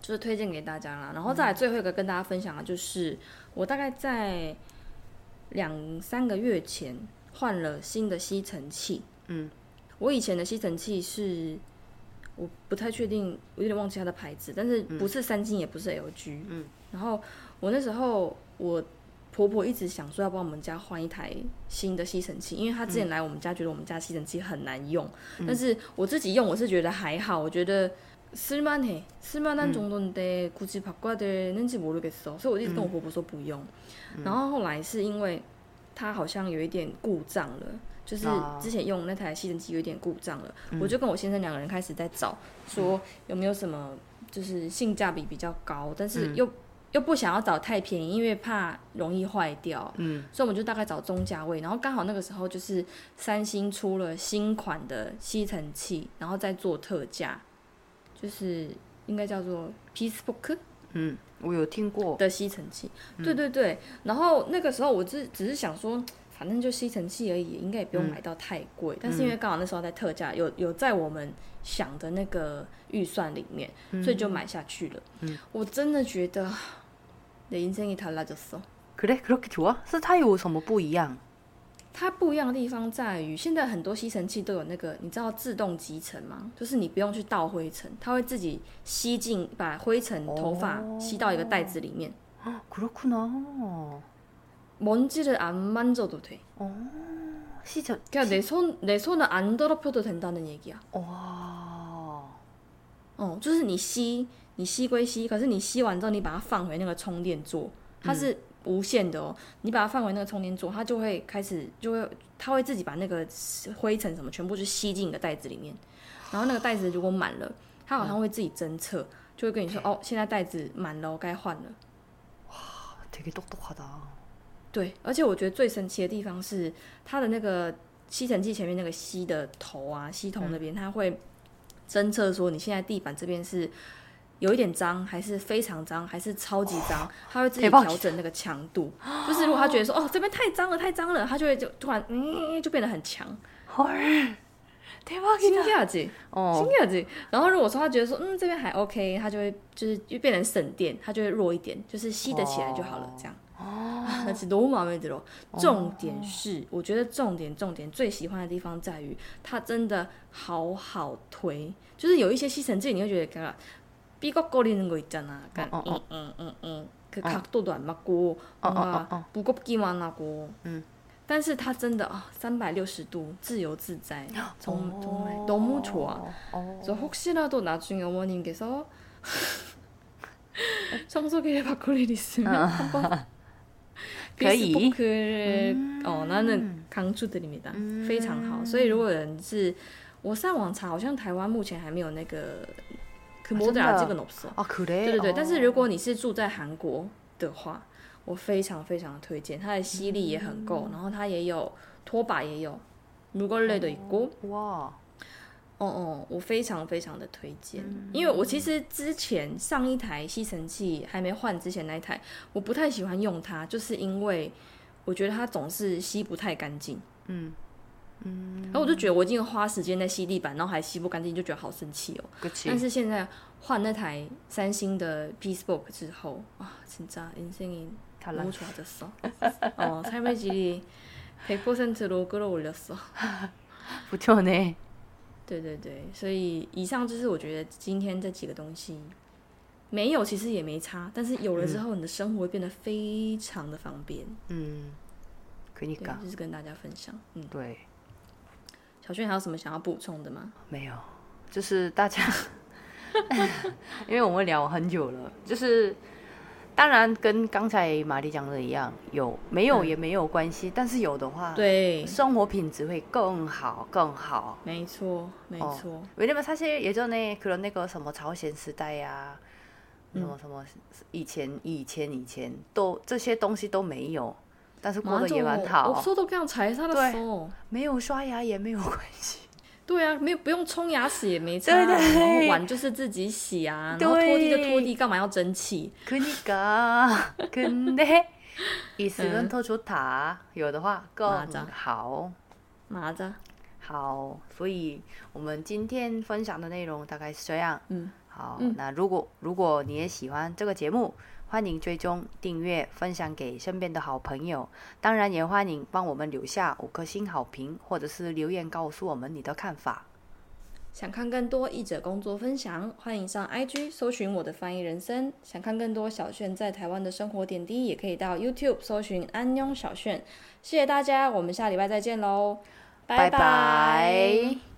就是推荐给大家啦。然后再来最后一个跟大家分享的就是，我大概在两三个月前换了新的吸尘器。嗯，我以前的吸尘器是我不太确定，我有点忘记它的牌子，但是不是三星，也不是 LG。嗯，然后我那时候我婆婆一直想说要帮我们家换一台新的吸尘器，因为她之前来我们家觉得我们家吸尘器很难用，但是我自己用我是觉得还好，我觉得。 쓸만해쓸만한정도인데굳이바꿔야되는지모르겠어，所以我一直跟我婆婆说不用。然后后来是因为它好像有一点故障了，就是之前用那台吸尘器有一点故障了，我就跟我先生两个人开始在找，说有没有什么就是性价比比较高，但是又、又不想要找太便宜，因为怕容易坏掉，嗯，所以我们就大概找中价位，然后刚好那个时候就是三星出了新款的吸尘器，然后再做特价， 就是应该叫做 Peacebook。嗯，我有听过。的吸尘器，对对对。然后那个时候我只只是想说，反正就吸尘器而已，应该也不用买到太贵。但是因为刚好那时候在特价，有有在我们想的那个预算里面，所以就买下去了。我真的觉得내인생이달라졌어。 그래그렇게좋아？是它有什么不一样？ 它不一样的地方在于，现在很多吸尘器都有那个，你知道自动集尘吗？就是你不用去倒灰尘，它会自己吸进，把灰尘、头发吸到一个袋子里面。 아, 그렇구나. 먼지를 안 만져도 돼. 시전. 그냥 내 손, 내 손을 안 더럽혀도 된다는 얘기야. 와. 哦，就是你吸，你吸归吸，可是你吸完之后，你把它放回那个充电座，它是 无限的哦。你把它放回那个充电座，它就会开始，就会，它会自己把那个灰尘什么全部就吸进你的袋子里面。然后那个袋子如果满了，它好像会自己侦测，就会跟你说，哦，现在袋子满了，该换了。 되게 똑똑하다. 对，而且我觉得最神奇的地方是它的那个吸尘器前面那个吸的头啊，吸头那边，它会侦测说你现在地板这边是 有一点脏，还是非常脏，还是超级脏，它会自己调整那个强度。就是如果它觉得说哦这边太脏了，太脏了，它就会就突然嗯就变得很强。惊讶子，惊讶子。然后如果说它觉得说嗯这边还 OK，它就会就是就变成省电，它就会弱一点，就是吸得起来就好了这样。哦，那是多毛妹子喽。重点是，我觉得重点重点最喜欢的地方在于它真的好好推，就是有一些吸尘器你会觉得。 삐걱거리는거있잖아， 약간 어, 어. 응, 응, 응, 그 각도도 안 맞고 어, 어, 뭔가 어, 어. 무겁기만 하고. 음. 但是它真的啊，三百六十度自由自在， 정, 어. 정말 너무 좋아. 어. 그래서 혹시라도 나중에 어머님께서 청소기를 바꿀 일 있으면 한번 可以 피스포크를 嗯 어 나는 강추드립니다. 非常好。所以如果有人是我上网查，好像台湾目前还没有那个 그 啊 모델 真的 아직은 없어. 아 그래? 对对对， 어. 但是如果你是住在韩国的话，我非常非常的推荐，它的吸力也很够，然后它也有拖把也有，물걸레도 있고， 와. 哦哦，我非常非常的推荐，因为我其实之前上一台吸尘器还没换之前那一台，我不太喜欢用它，就是因为我觉得它总是吸不太干净，嗯 嗯，然后我就觉得我已经花时间在吸地板，然后还吸不干净，就觉得好生气哦。 그치. 但是现在换那台三星的 Peacebook 之后，啊，진짜인생이 달라. 너무 좋아졌어. 어, 삶의 질이 100%로 끌어올렸어. 부천에 对对对，所以以上就是我觉得今天这几个东西没有，其实也没差，但是有了之后，你的生活会变得非常的方便。 음. 对， 그니까 就是跟大家分享。嗯， 네. 小轩还有什么想要补充的吗？没有，就是大家，因为我们聊很久了，就是当然跟刚才玛丽讲的一样，有没有嗯也没有关系，但是有的话，对，生活品质会更好更好。没错，没哦错。 왜냐면 사실 예전에 그런 那个什么朝鲜时代呀、嗯什么什么以前以前以前都这些东西都没有， 但是过得也蛮好。我说都这样才他的手，没有刷牙也没有关系。对啊，没有不用冲牙齿也没差，对对然后碗就是自己洗啊，然后拖地就拖地，干嘛要争气？그니까근데있으면더좋다有的话更好。맞아好，所以我们今天分享的内容大概是这样。嗯，好，那如果如果你也喜欢这个节目， 欢迎追踪、订阅、分享给身边的好朋友。当然，也欢迎帮我们留下五颗星好评，或者是留言告诉我们你的看法。想看更多译者工作分享，欢迎上 IG 搜寻我的翻译人生。想看更多小炫在台湾的生活点滴，也可以到 YouTube 搜寻安妞小炫。谢谢大家，我们下礼拜再见喽，拜拜。